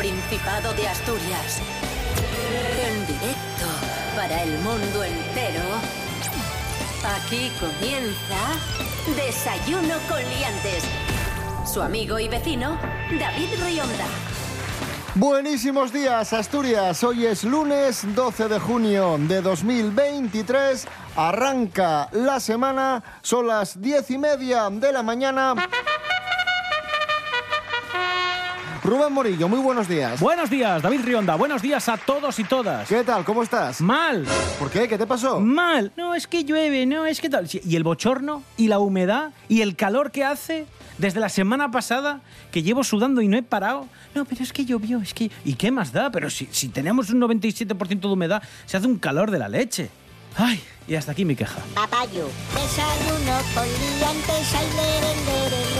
Principado de Asturias. En directo para el mundo entero. Aquí comienza Desayuno con Liantes. Su amigo y vecino, David Rionda. Buenísimos días, Asturias. Hoy es lunes 12 de junio de 2023. Arranca la semana. Son las diez y media de la mañana. Rubén Morillo, muy buenos días. Buenos días, David Rionda. Buenos días a todos y todas. ¿Qué tal? ¿Cómo estás? Mal. ¿Por qué? ¿Qué te pasó? Mal. No, es que llueve, no, es que tal. Y el bochorno, y la humedad, y el calor que hace desde la semana pasada, que llevo sudando y no he parado. No, pero es que llovió, es que... ¿Y qué más da? Pero si, si tenemos un 97% de humedad, se hace un calor de la leche. Ay, y hasta aquí mi queja. Papayo, desayuno con liantes, ay.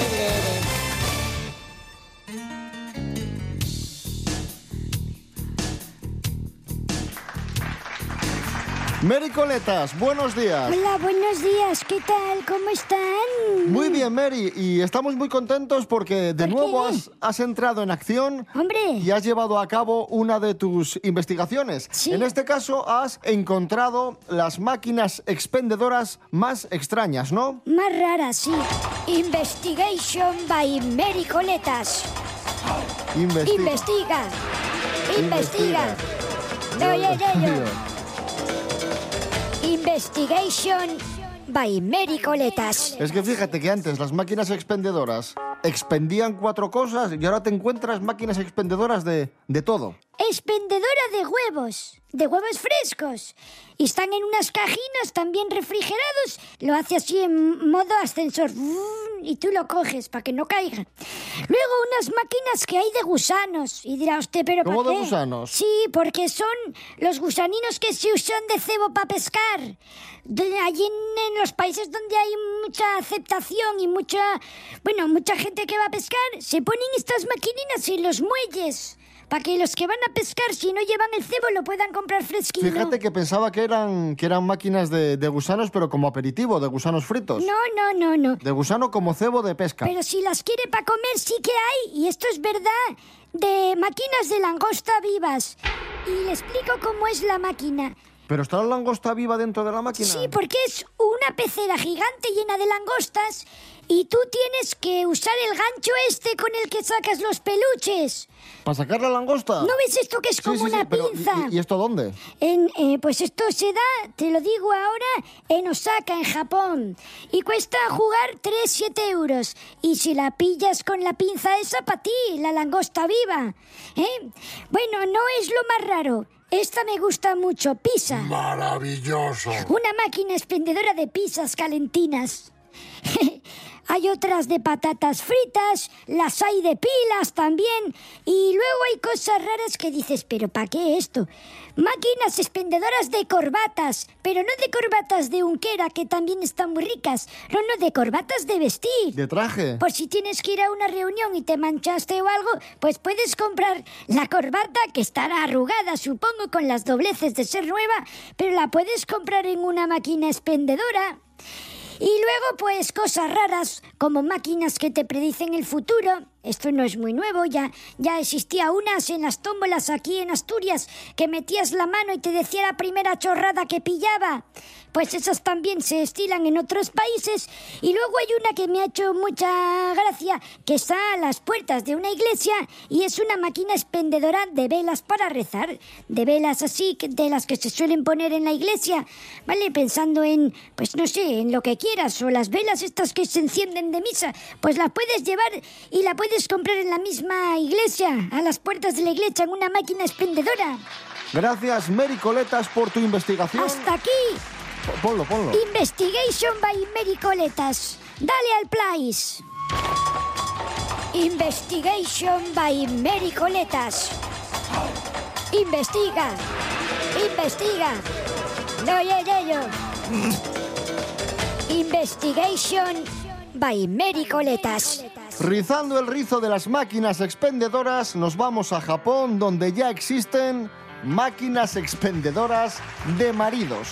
Mary Coletas, buenos días. Hola, buenos días. ¿Qué tal? ¿Cómo están? Muy bien, Mary, y estamos muy contentos porque de ¿Por nuevo has, has entrado en acción Hombre. y has llevado a cabo una de tus investigaciones. Sí. En este caso has encontrado las máquinas expendedoras más extrañas, ¿no? Más rara, sí. Investigation by Mary Coletas. Investi- Investiga. Investiga. Investiga. Dios ello. Investigation by Mary Coletas. Es que fíjate que antes las máquinas expendedoras expendían cuatro cosas y ahora te encuentras máquinas expendedoras de, de todo. Expendedora de huevos. De huevos frescos. Y están en unas cajinas también refrigerados. Lo hace así en modo ascensor. Y tú lo coges para que no caiga. Luego unas máquinas que hay de gusanos. Y dirá usted, ¿pero ¿Cómo para de qué? gusanos? Sí, porque son los gusaninos que se usan de cebo para pescar. De- allí en, en los países donde hay mucha aceptación y mucha, bueno, mucha gente que va a pescar, se ponen estas maquininas en los muelles. Para que los que van a pescar, si no llevan el cebo, lo puedan comprar fresquito. Fíjate que pensaba que eran, que eran máquinas de, de gusanos, pero como aperitivo, de gusanos fritos. No, no, no, no. De gusano como cebo de pesca. Pero si las quiere para comer, sí que hay. Y esto es verdad. De máquinas de langosta vivas. Y le explico cómo es la máquina. ¿Pero está la langosta viva dentro de la máquina? Sí, porque es una pecera gigante llena de langostas y tú tienes que usar el gancho este con el que sacas los peluches. ¿Para sacar la langosta? ¿No ves esto que es como sí, sí, una pero ¿y- pinza? ¿y, y esto dónde? En, eh, pues esto se da, te lo digo ahora, en Osaka, en Japón. Y cuesta jugar 3-7 euros. Y si la pillas con la pinza esa, para ti, la langosta viva. ¿eh? Bueno, no es lo más raro. Esta me gusta mucho, pizza. Maravilloso. Una máquina expendedora de pizzas calentinas. Hay otras de patatas fritas, las hay de pilas también. Y luego hay cosas raras que dices, pero ¿para qué esto? Máquinas expendedoras de corbatas, pero no de corbatas de unquera, que también están muy ricas. No, no, de corbatas de vestir. ¿De traje? Por si tienes que ir a una reunión y te manchaste o algo, pues puedes comprar la corbata que estará arrugada, supongo, con las dobleces de ser nueva, pero la puedes comprar en una máquina expendedora. Y luego, pues, cosas raras, como máquinas que te predicen el futuro. Esto no es muy nuevo, ya, ya existía unas en las tómbolas aquí en Asturias que metías la mano y te decía la primera chorrada que pillaba. Pues esas también se estilan en otros países. Y luego hay una que me ha hecho mucha gracia, que está a las puertas de una iglesia y es una máquina expendedora de velas para rezar. De velas así, de las que se suelen poner en la iglesia. ¿Vale? Pensando en, pues no sé, en lo que quieras. O las velas estas que se encienden de misa. Pues las puedes llevar y la puedes comprar en la misma iglesia, a las puertas de la iglesia, en una máquina expendedora. Gracias, Mary Coletas, por tu investigación. Hasta aquí, Ponlo, ponlo. Investigation by Mary Coletas. Dale al place. Investigation by Mary Coletas. Investiga. Investiga. No, ya, yo. Investigation by Mary Coletas. Rizando el rizo de las máquinas expendedoras, nos vamos a Japón, donde ya existen máquinas expendedoras de maridos.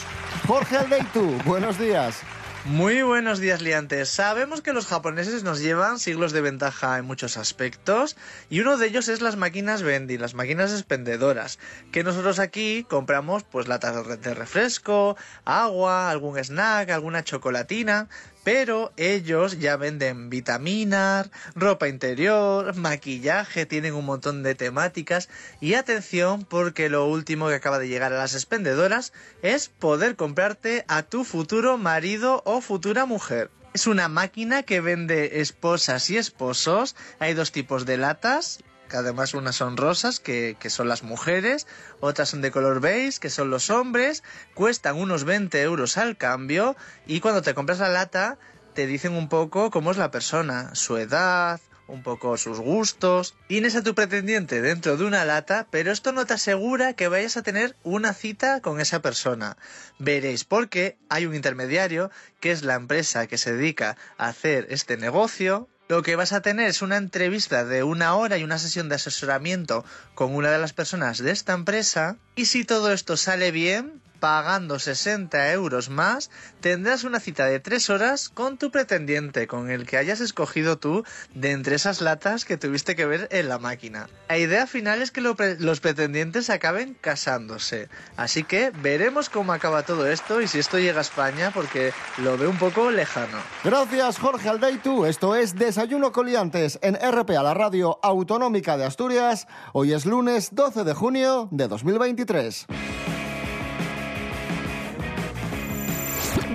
Jorge Aldeitu, buenos días. Muy buenos días, liantes. Sabemos que los japoneses nos llevan siglos de ventaja en muchos aspectos y uno de ellos es las máquinas vendi, las máquinas expendedoras, que nosotros aquí compramos pues latas de refresco, agua, algún snack, alguna chocolatina, pero ellos ya venden vitaminas, ropa interior, maquillaje, tienen un montón de temáticas y atención porque lo último que acaba de llegar a las expendedoras es poder comprarte a tu futuro marido o futura mujer. Es una máquina que vende esposas y esposos. Hay dos tipos de latas, que además unas son rosas, que, que, son las mujeres, otras son de color beige, que son los hombres, cuestan unos 20 euros al cambio y cuando te compras la lata te dicen un poco cómo es la persona, su edad, un poco sus gustos. Tienes a tu pretendiente dentro de una lata, pero esto no te asegura que vayas a tener una cita con esa persona. Veréis porque hay un intermediario, que es la empresa que se dedica a hacer este negocio, lo que vas a tener es una entrevista de una hora y una sesión de asesoramiento con una de las personas de esta empresa. Y si todo esto sale bien, pagando 60 euros más, tendrás una cita de 3 horas con tu pretendiente, con el que hayas escogido tú de entre esas latas que tuviste que ver en la máquina. La idea final es que los pretendientes acaben casándose. Así que veremos cómo acaba todo esto y si esto llega a España porque lo veo un poco lejano. Gracias Jorge Aldeitu. Esto es Desayuno Coliantes en RPA, la radio autonómica de Asturias. Hoy es lunes 12 de junio de 2023.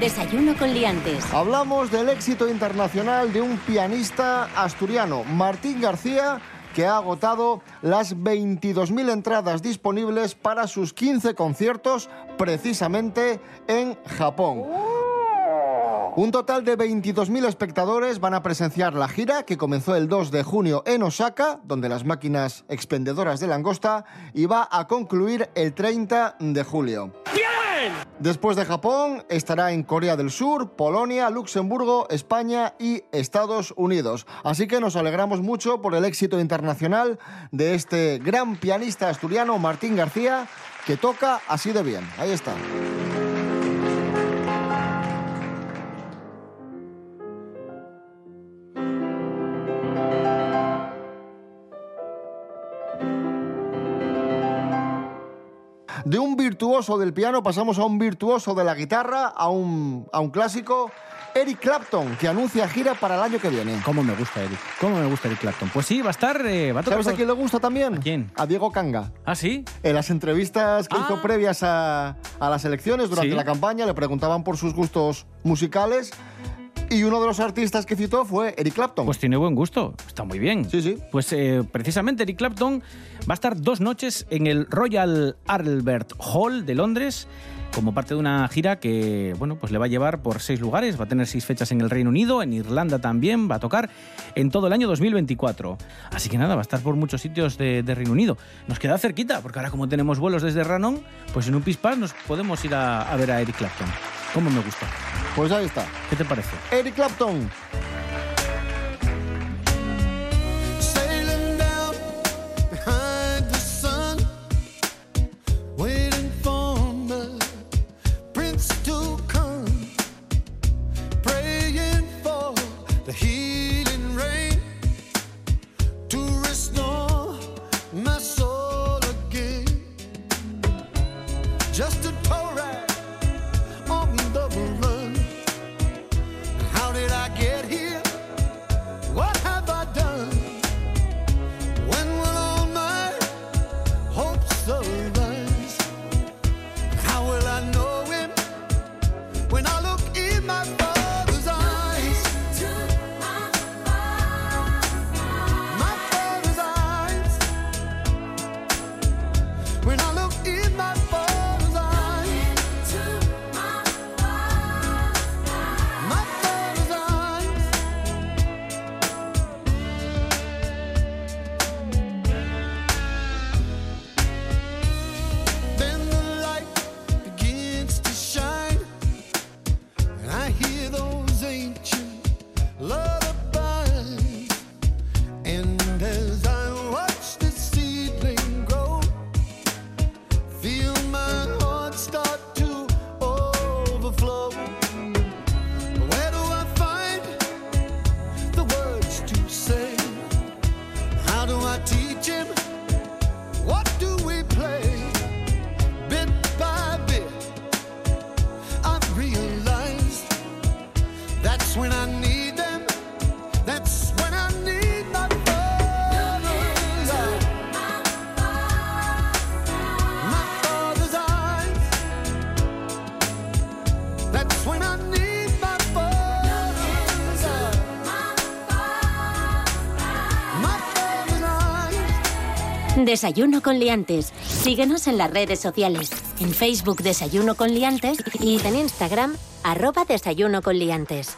Desayuno con liantes. Hablamos del éxito internacional de un pianista asturiano, Martín García, que ha agotado las 22.000 entradas disponibles para sus 15 conciertos precisamente en Japón. Un total de 22.000 espectadores van a presenciar la gira que comenzó el 2 de junio en Osaka, donde las máquinas expendedoras de langosta, y va a concluir el 30 de julio. Después de Japón, estará en Corea del Sur, Polonia, Luxemburgo, España y Estados Unidos. Así que nos alegramos mucho por el éxito internacional de este gran pianista asturiano, Martín García, que toca así de bien. Ahí está. De un virtuoso del piano pasamos a un virtuoso de la guitarra, a un, a un clásico. Eric Clapton, que anuncia gira para el año que viene. ¿Cómo me gusta Eric? ¿Cómo me gusta Eric Clapton? Pues sí, va a estar... eh, va a tocar ¿Sabes a quién le gusta también? ¿A quién? A Diego Canga. ¿Ah, sí? En las entrevistas que Ah. hizo previas a, a las elecciones durante Sí. la campaña le preguntaban por sus gustos musicales y uno de los artistas que citó fue Eric Clapton. Pues tiene buen gusto, está muy bien. Sí, sí. Pues eh, precisamente Eric Clapton va a estar dos noches en el Royal Albert Hall de Londres como parte de una gira que bueno pues le va a llevar por seis lugares, va a tener seis fechas en el Reino Unido, en Irlanda también, va a tocar en todo el año 2024. Así que nada, va a estar por muchos sitios de, de Reino Unido. Nos queda cerquita, porque ahora como tenemos vuelos desde Ranón, pues en un pispás nos podemos ir a, a ver a Eric Clapton. ¿Cómo me gusta? Pues ahí está. ¿Qué te parece? Eric Clapton. Desayuno con liantes. Síguenos en las redes sociales. En Facebook Desayuno con liantes y en Instagram arroba Desayuno con liantes.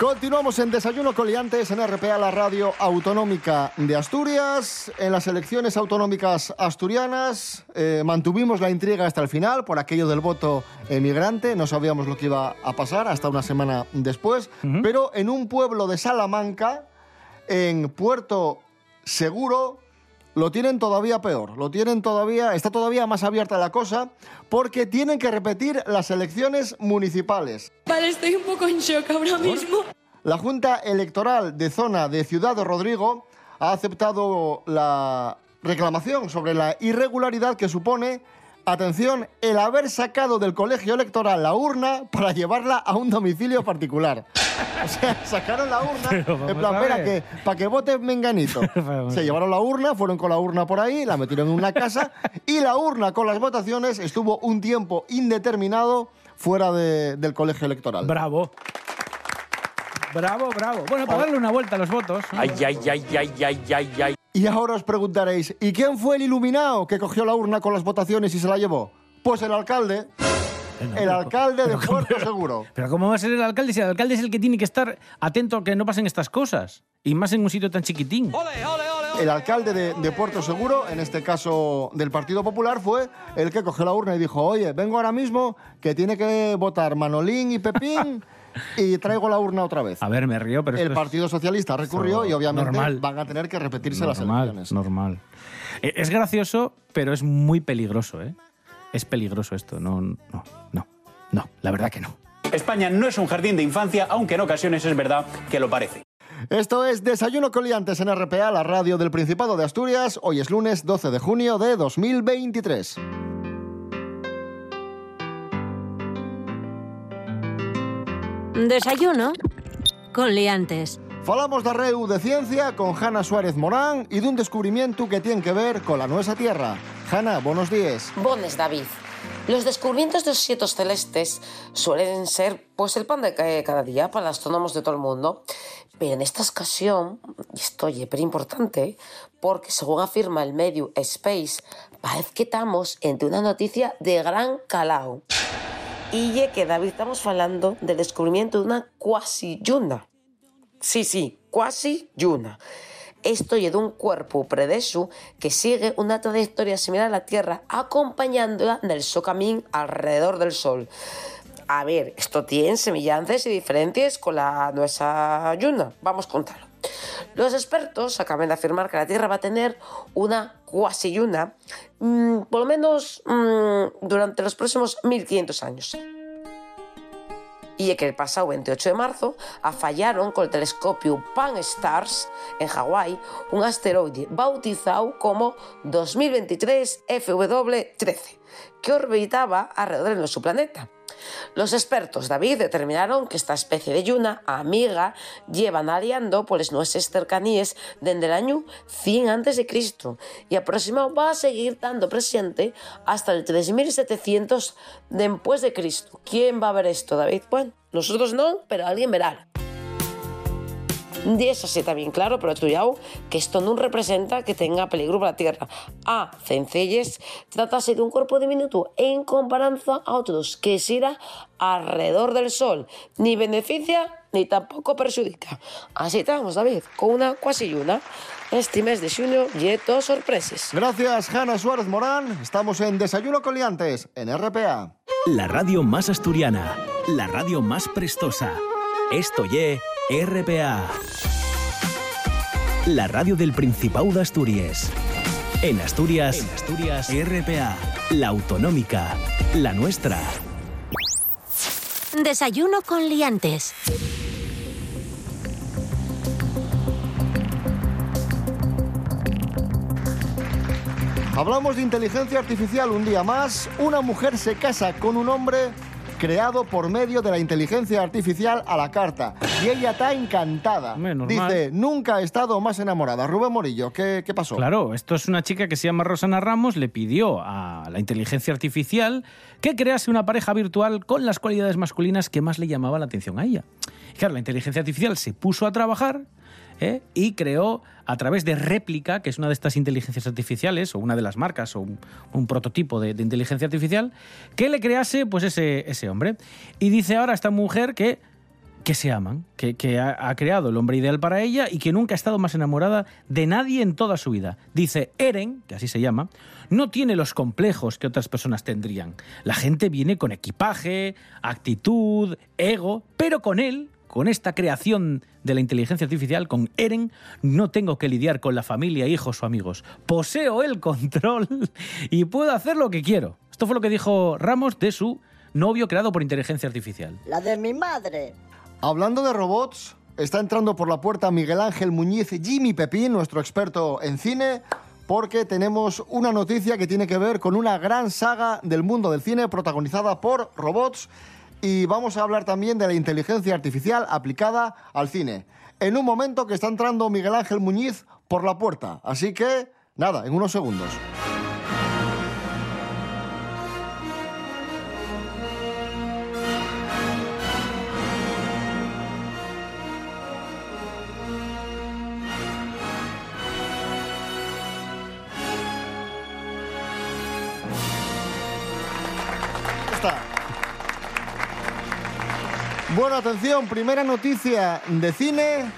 Continuamos en Desayuno Coliantes en RPA, la radio autonómica de Asturias. En las elecciones autonómicas asturianas eh, mantuvimos la intriga hasta el final por aquello del voto emigrante. No sabíamos lo que iba a pasar hasta una semana después. Pero en un pueblo de Salamanca, en Puerto Seguro, lo tienen todavía peor. Lo tienen todavía, está todavía más abierta la cosa porque tienen que repetir las elecciones municipales. Vale, estoy un poco en shock ahora mismo. La Junta Electoral de Zona de Ciudad de Rodrigo ha aceptado la reclamación sobre la irregularidad que supone, atención, el haber sacado del colegio electoral la urna para llevarla a un domicilio particular. O sea, sacaron la urna en plan, a espera, ver. que para que vote Menganito. Se llevaron la urna, fueron con la urna por ahí, la metieron en una casa y la urna con las votaciones estuvo un tiempo indeterminado fuera de- del colegio electoral. Bravo. Bravo, bravo. Bueno, para darle una vuelta a los votos. Ay, ay, ay, ay, ay, ay, ay. Y ahora os preguntaréis, ¿y quién fue el iluminado que cogió la urna con las votaciones y se la llevó? Pues el alcalde, el alcalde de Puerto Seguro. Pero ¿cómo va a ser el alcalde si el alcalde es el que tiene que estar atento a que no pasen estas cosas? Y más en un sitio tan chiquitín. El alcalde de, de Puerto Seguro, en este caso del Partido Popular, fue el que cogió la urna y dijo, oye, vengo ahora mismo que tiene que votar Manolín y Pepín y traigo la urna otra vez. A ver, me río, pero El Partido Socialista recurrió y obviamente normal. van a tener que repetirse las normal, elecciones. normal. Eh, Es gracioso, pero es muy peligroso, ¿eh? Es peligroso esto. No, no, no, no. La verdad que no. España no es un jardín de infancia, aunque en ocasiones es verdad que lo parece. Esto es Desayuno Coliantes en RPA, la radio del Principado de Asturias. Hoy es lunes 12 de junio de 2023. Desayuno con liantes. Falamos de Reu de Ciencia con Hanna Suárez Morán y de un descubrimiento que tiene que ver con la nuestra Tierra. Hanna, buenos días. Bones, David. Los descubrimientos de objetos celestes suelen ser pues el pan de ca- cada día para los astrónomos de todo el mundo. Pero en esta ocasión, y esto es pero importante, porque según afirma el medio Space, parece que estamos entre una noticia de gran calao. Y ye que, David, estamos hablando del descubrimiento de una cuasi luna. Sí, sí, cuasi luna. Esto es de un cuerpo predesu que sigue una trayectoria similar a la Tierra, acompañándola en el su alrededor del Sol. A ver, esto tiene semejanzas y diferencias con la nuestra luna. Vamos a contarlo. Los expertos acaban de afirmar que la Tierra va a tener una cuasi luna, mm, por lo menos mm, durante los próximos 1500 años. Y que el pasado 28 de marzo fallaron con el telescopio Pan-STARRS en Hawái un asteroide bautizado como 2023 FW13, que orbitaba alrededor de nuestro planeta. Los expertos, David, determinaron que esta especie de luna amiga llevan aliando por las nuestras cercanías desde el año 100 a.C. y aproximado va a seguir dando presente hasta el 3700 después de Cristo. ¿Quién va a ver esto, David? Bueno, nosotros no, pero alguien verá. Y eso sí está bien claro, pero tú ya que esto no representa que tenga peligro para la Tierra. A sencilles, trátase de un cuerpo diminuto en comparación a otros que gira alrededor del Sol. Ni beneficia ni tampoco perjudica. Así estamos, David, con una cuasi luna. Este mes de junio y dos sorpresas. Gracias, Hanna Suárez Morán. Estamos en Desayuno Coliantes en RPA. La radio más asturiana, la radio más prestosa. Esto ye RPA. La radio del Principado de Asturias. En Asturias, en Asturias, RPA, la autonómica, la nuestra. Desayuno con liantes. Hablamos de inteligencia artificial un día más. Una mujer se casa con un hombre creado por medio de la inteligencia artificial a la carta. Y ella está encantada. Normal. Dice, nunca he estado más enamorada. Rubén Morillo, ¿qué, qué pasó? Claro, esto es una chica que se llama Rosana Ramos, le pidió a la inteligencia artificial que crease una pareja virtual con las cualidades masculinas que más le llamaban la atención a ella. Y claro, la inteligencia artificial se puso a trabajar ¿eh? y creó a través de Réplica, que es una de estas inteligencias artificiales, o una de las marcas, o un, prototipo de, inteligencia artificial, que le crease pues ese, ese hombre. Y dice ahora esta mujer que que se aman, que, que ha creado el hombre ideal para ella y que nunca ha estado más enamorada de nadie en toda su vida. Dice, Eren, que así se llama, no tiene los complejos que otras personas tendrían. La gente viene con equipaje, actitud, ego, pero con él, con esta creación de la inteligencia artificial, con Eren, no tengo que lidiar con la familia, hijos o amigos. Poseo el control y puedo hacer lo que quiero. Esto fue lo que dijo Ramos de su novio creado por inteligencia artificial. La de mi madre. Hablando de robots, está entrando por la puerta Miguel Ángel Muñiz Jimmy Pepín, nuestro experto en cine, porque tenemos una noticia que tiene que ver con una gran saga del mundo del cine protagonizada por robots y vamos a hablar también de la inteligencia artificial aplicada al cine. En un momento que está entrando Miguel Ángel Muñiz por la puerta, así que nada, en unos segundos. Atención, primera noticia de cine.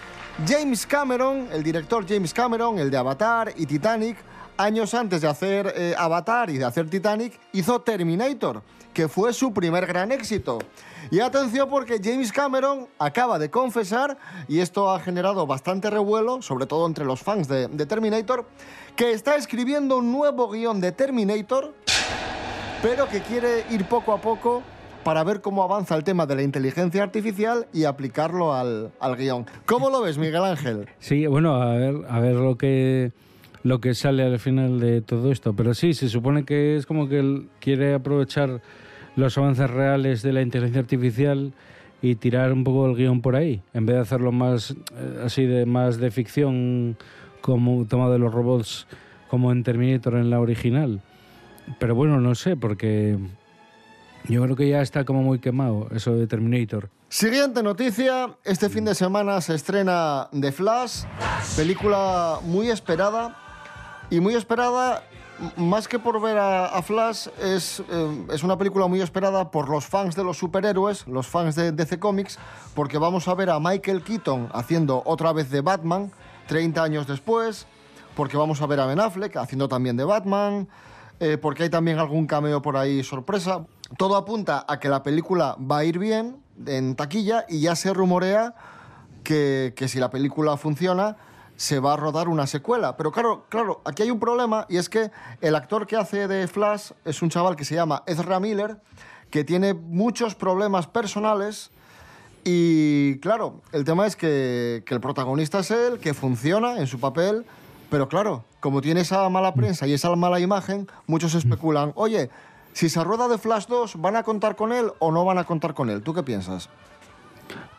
James Cameron, el director James Cameron, el de Avatar y Titanic, años antes de hacer eh, Avatar y de hacer Titanic, hizo Terminator, que fue su primer gran éxito. Y atención porque James Cameron acaba de confesar, y esto ha generado bastante revuelo, sobre todo entre los fans de, de Terminator, que está escribiendo un nuevo guion de Terminator, pero que quiere ir poco a poco para ver cómo avanza el tema de la inteligencia artificial y aplicarlo al, al guion. ¿Cómo lo ves, Miguel Ángel? Sí, bueno, a ver, a ver lo que lo que sale al final de todo esto. Pero sí, se supone que es como que él quiere aprovechar los avances reales de la inteligencia artificial y tirar un poco el guion por ahí, en vez de hacerlo más eh, así de más de ficción como tomado de los robots como en Terminator en la original. Pero bueno, no sé, porque yo creo que ya está como muy quemado eso de Terminator. Siguiente noticia, este fin de semana se estrena The Flash, película muy esperada y muy esperada más que por ver a, a Flash, es, eh, es una película muy esperada por los fans de los superhéroes, los fans de DC Comics, porque vamos a ver a Michael Keaton haciendo otra vez de Batman, 30 años después, porque vamos a ver a Ben Affleck haciendo también de Batman, eh, porque hay también algún cameo por ahí sorpresa. Todo apunta a que la película va a ir bien en taquilla y ya se rumorea que, que si la película funciona se va a rodar una secuela. Pero claro, claro, aquí hay un problema y es que el actor que hace de Flash es un chaval que se llama Ezra Miller, que tiene muchos problemas personales y claro, el tema es que, que el protagonista es él, que funciona en su papel, pero claro, como tiene esa mala prensa y esa mala imagen, muchos especulan, oye, si se rueda de Flash 2, ¿van a contar con él o no van a contar con él? ¿Tú qué piensas?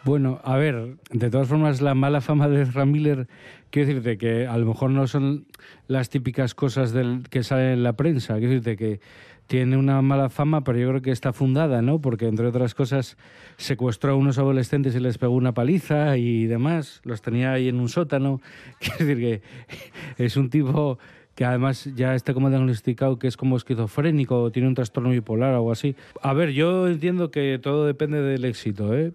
Bueno, a ver, de todas formas, la mala fama de Ezra Miller, quiero decirte que a lo mejor no son las típicas cosas del, que salen en la prensa, quiero decirte que tiene una mala fama, pero yo creo que está fundada, ¿no? Porque, entre otras cosas, secuestró a unos adolescentes y les pegó una paliza y demás, los tenía ahí en un sótano, quiero decir que es un tipo que además ya está como diagnosticado que es como esquizofrénico o tiene un trastorno bipolar o algo así. A ver, yo entiendo que todo depende del éxito, ¿eh?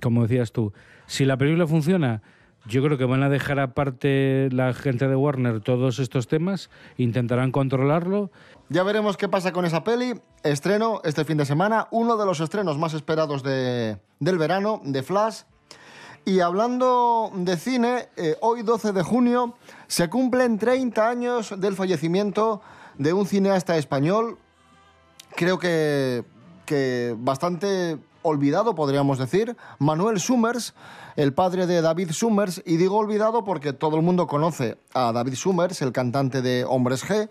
Como decías tú, si la película funciona, yo creo que van a dejar aparte la gente de Warner todos estos temas, intentarán controlarlo. Ya veremos qué pasa con esa peli. Estreno este fin de semana, uno de los estrenos más esperados de- del verano, de Flash. Y hablando de cine, eh, hoy 12 de junio se cumplen 30 años del fallecimiento de un cineasta español, creo que, que bastante olvidado, podríamos decir, Manuel Summers, el padre de David Summers, y digo olvidado porque todo el mundo conoce a David Summers, el cantante de Hombres G.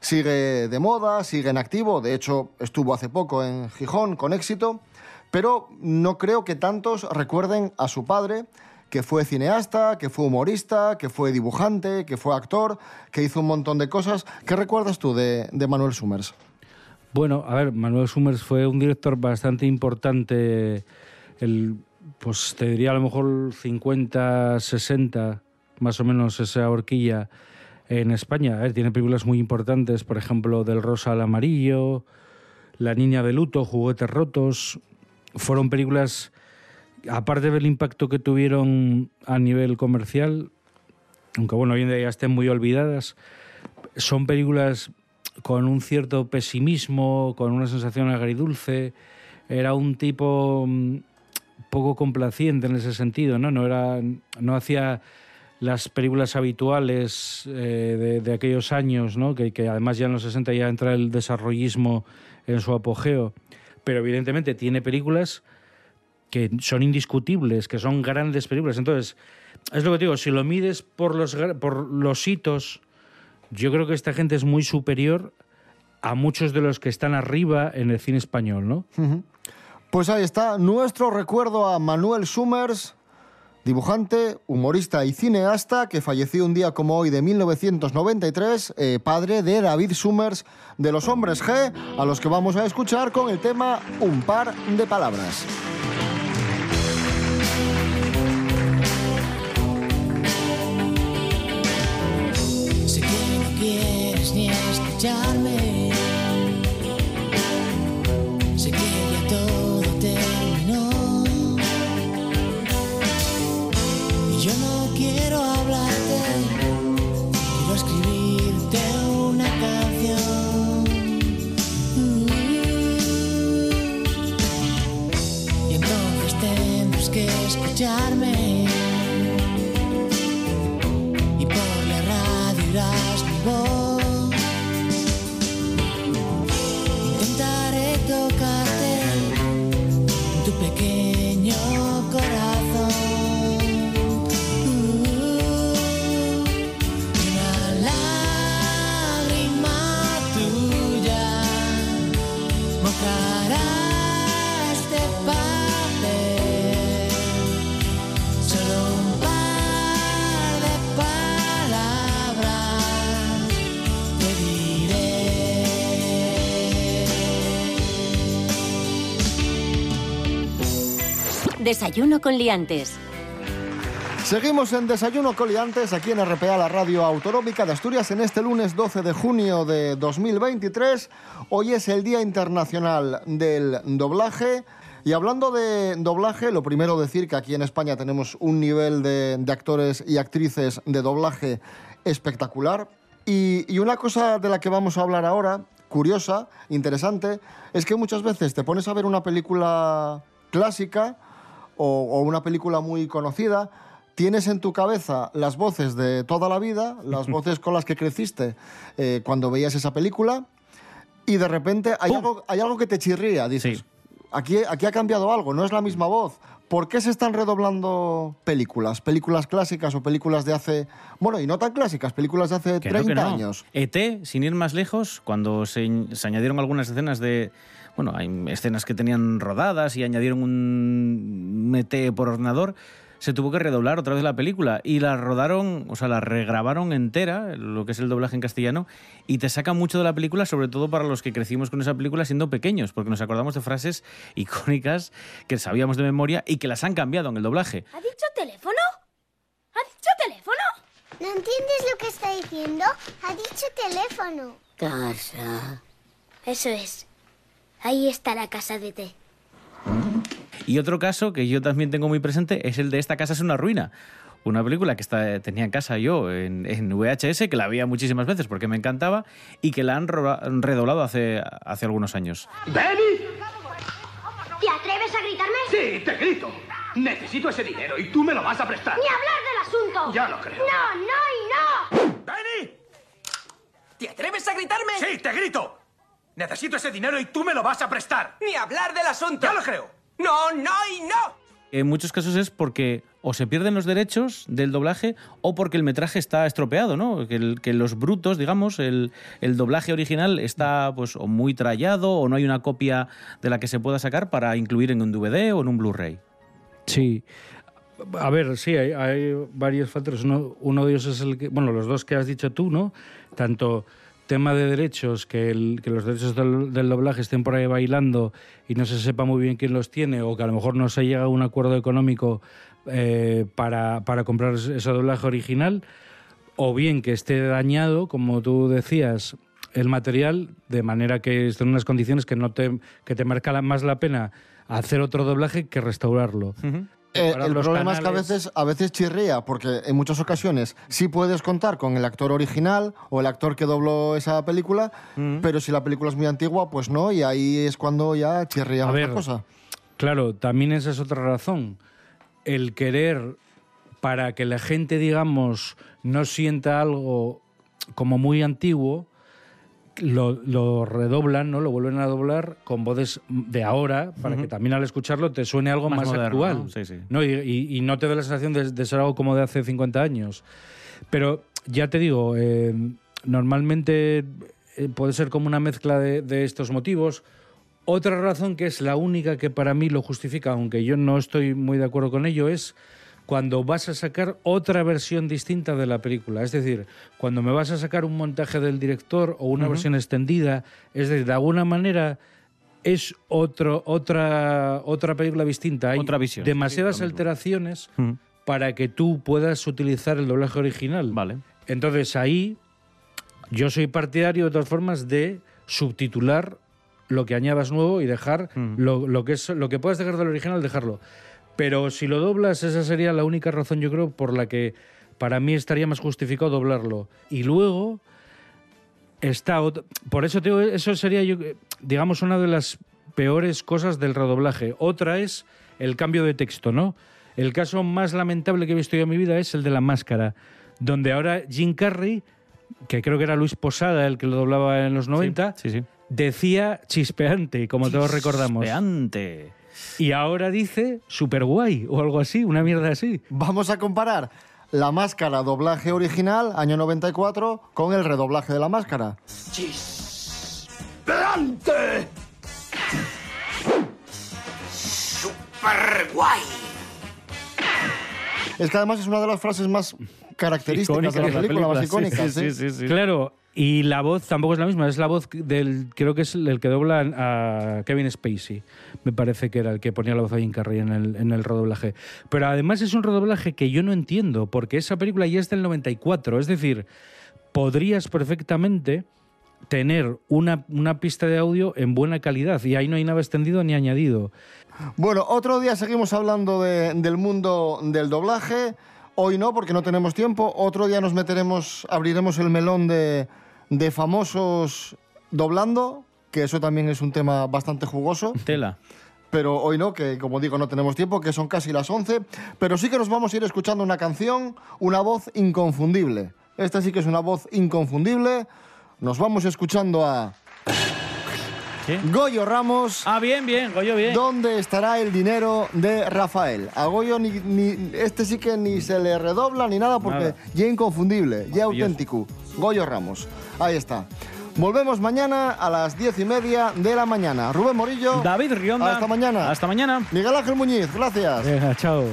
sigue de moda, sigue en activo, de hecho estuvo hace poco en Gijón con éxito, pero no creo que tantos recuerden a su padre, que fue cineasta, que fue humorista, que fue dibujante, que fue actor, que hizo un montón de cosas. ¿Qué recuerdas tú de, de Manuel Summers? Bueno, a ver, Manuel Summers fue un director bastante importante, el, pues te diría a lo mejor 50, 60, más o menos esa horquilla en España. Tiene películas muy importantes, por ejemplo, Del Rosa al Amarillo, La Niña de Luto, Juguetes Rotos. Fueron películas, aparte del impacto que tuvieron a nivel comercial, aunque bueno, hoy en día ya estén muy olvidadas, son películas con un cierto pesimismo, con una sensación agridulce. Era un tipo mm, poco complaciente en ese sentido, ¿no? No, era, no hacía las películas habituales eh, de, aquellos años, ¿no? Que, además ya en los 60 ya entra el desarrollismo en su apogeo. Pero evidentemente tiene películas que son indiscutibles, que son grandes películas. Entonces, es lo que digo, si lo mides por los, por los hitos, yo creo que esta gente es muy superior a muchos de los que están arriba en el cine español, ¿no? Pues ahí está nuestro recuerdo a Manuel Summers, dibujante, humorista y cineasta que falleció un día como hoy de 1993, eh, padre de David Summers de Los Hombres G, a los que vamos a escuchar con el tema Un par de palabras. Sé que ya todo terminó. Y yo no quiero Desayuno con liantes. Seguimos en Desayuno Coliantes aquí en RPA, la radio autonómica de Asturias, en este lunes 12 de junio de 2023. Hoy es el Día Internacional del Doblaje. Y hablando de doblaje, lo primero decir que aquí en España tenemos un nivel de, de actores y actrices de doblaje espectacular. Y, y una cosa de la que vamos a hablar ahora, curiosa, interesante, es que muchas veces te pones a ver una película clásica o, o una película muy conocida, tienes en tu cabeza las voces de toda la vida, las voces con las que creciste eh, cuando veías esa película, y de repente hay, algo, hay algo que te chirría, dices, aquí, aquí ha cambiado algo, no es la misma voz. ¿Por qué se están redoblando películas? Películas clásicas o películas de hace... Bueno, y no tan clásicas, películas de hace Que no, 30 que no. años. ET, sin ir más lejos, cuando se, se añadieron algunas escenas de... Bueno, hay escenas que tenían rodadas y añadieron un ET por ordenador, se tuvo que redoblar otra vez la película y la rodaron, o sea, la regrabaron entera, lo que es el doblaje en castellano, y te saca mucho de la película, sobre todo para los que crecimos con esa película siendo pequeños, porque nos acordamos de frases icónicas que sabíamos de memoria y que las han cambiado en el doblaje. ¿Ha dicho teléfono? ¿Ha dicho teléfono? ¿No entiendes lo que está diciendo? Ha dicho teléfono. Casa. Eso es. Ahí está la casa de té. Y otro caso que yo también tengo muy presente es el de Esta casa es una ruina. Una película que está, tenía en casa yo en, en VHS, que la veía muchísimas veces porque me encantaba y que la han redoblado hace, hace algunos años. ¡Benny! ¿Te atreves a gritarme? Sí, te grito. Necesito ese dinero y tú me lo vas a prestar. ¡Ni hablar del asunto! Ya lo creo. No, no y no. ¡Benny! ¿Te atreves a gritarme? Sí, te grito. Necesito ese dinero y tú me lo vas a prestar. Ni hablar del asunto. Ya lo creo. No, no y no. En muchos casos es porque o se pierden los derechos del doblaje o porque el metraje está estropeado, ¿no? Que, el- que los brutos, digamos, el, el doblaje original está pues o muy trallado o no hay una copia de la que se pueda sacar para incluir en un DVD o en un Blu-ray. Sí. A ver, sí, hay, hay varios factores. Uno, uno de ellos es el que, bueno, los dos que has dicho tú, ¿no? Tanto tema de derechos, que, los derechos del, doblaje estén por ahí bailando y no se sepa muy bien quién los tiene, o que a lo mejor no se llega a un acuerdo económico eh, para, para comprar ese doblaje original, o bien que esté dañado, como tú decías, el material, de manera que esté en unas condiciones que, no te, que te marca más la pena hacer otro doblaje que restaurarlo. Eh, el problema es que a veces, a veces chirría, porque en muchas ocasiones sí puedes contar con el actor original o el actor que dobló esa película, pero si la película es muy antigua, pues no, y ahí es cuando ya chirría A otra ver, cosa. Claro, también esa es otra razón. El querer para que la gente, digamos, no sienta algo como muy antiguo, lo, lo redoblan, ¿no? Lo vuelven a doblar con voces de ahora, para que también al escucharlo te suene algo Más más, moderno, actual. ¿no? Sí, sí. ¿no? Y, y- y no te dé la sensación de, de ser algo como de hace 50 años. Pero ya te digo, eh, normalmente eh, puede ser como una mezcla de, de estos motivos. Otra razón que es la única que para mí lo justifica, aunque yo no estoy muy de acuerdo con ello, es cuando vas a sacar otra versión distinta de la película. Es decir, cuando me vas a sacar un montaje del director o una versión extendida, es decir, de alguna manera es otro, otra, otra película distinta. Hay Otra visión, demasiadas sí, alteraciones para que tú puedas utilizar el doblaje original. Vale. Entonces ahí yo soy partidario de todas formas de subtitular lo que añadas nuevo y dejar lo, lo que es lo que puedas dejar del original dejarlo. Pero si lo doblas esa sería la única razón yo creo por la que para mí estaría más justificado doblarlo. Y luego está ot- por eso digo, eso sería yo digamos una de las peores cosas del redoblaje. Otra es el cambio de texto, ¿no? El caso más lamentable que he visto yo en mi vida es el de la máscara, donde ahora Jim Carrey, que creo que era Luis Posada el que lo doblaba en los 90, Sí, sí. decía chispeante, como todos recordamos. Chispeante. Y ahora dice super guay o algo así, una mierda así. Vamos a comparar la máscara doblaje original, año 94, con el redoblaje de la máscara. ¡Chispeante! ¡Super guay! Es que además es una de las frases más características de la película, más icónicas. ¿sí? Claro, y la voz tampoco es la misma, es la voz del, creo que es el que dobla a Kevin Spacey, me parece que era el que ponía la voz a Jim Carrey en el, en el redoblaje. Pero además es un redoblaje que yo no entiendo, porque esa película ya es del 94, es decir, podrías perfectamente tener una, una pista de audio en buena calidad y ahí no hay nada extendido ni añadido. Bueno, otro día seguimos hablando de- del mundo del doblaje. Hoy no, porque no tenemos tiempo. Otro día nos meteremos, abriremos el melón de, de famosos doblando, que eso también es un tema bastante jugoso. Tela. Pero hoy no, que como digo, no tenemos tiempo, que son casi las 11. Pero sí que nos vamos a ir escuchando una canción, una voz inconfundible. Esta sí que es una voz inconfundible. Nos vamos escuchando a Goyo Ramos. Ah, bien, bien, Goyo, bien. ¿Dónde estará el dinero de Rafael? A Goyo ni, ni- este sí que ni se le redobla ni nada porque Nada. ya inconfundible, ya auténtico. Goyo Ramos. Ahí está. Volvemos mañana a las diez y media de la mañana. Rubén Morillo. David Rionda. Hasta mañana. Hasta mañana. Miguel Ángel Muñiz, gracias. Venga, chao.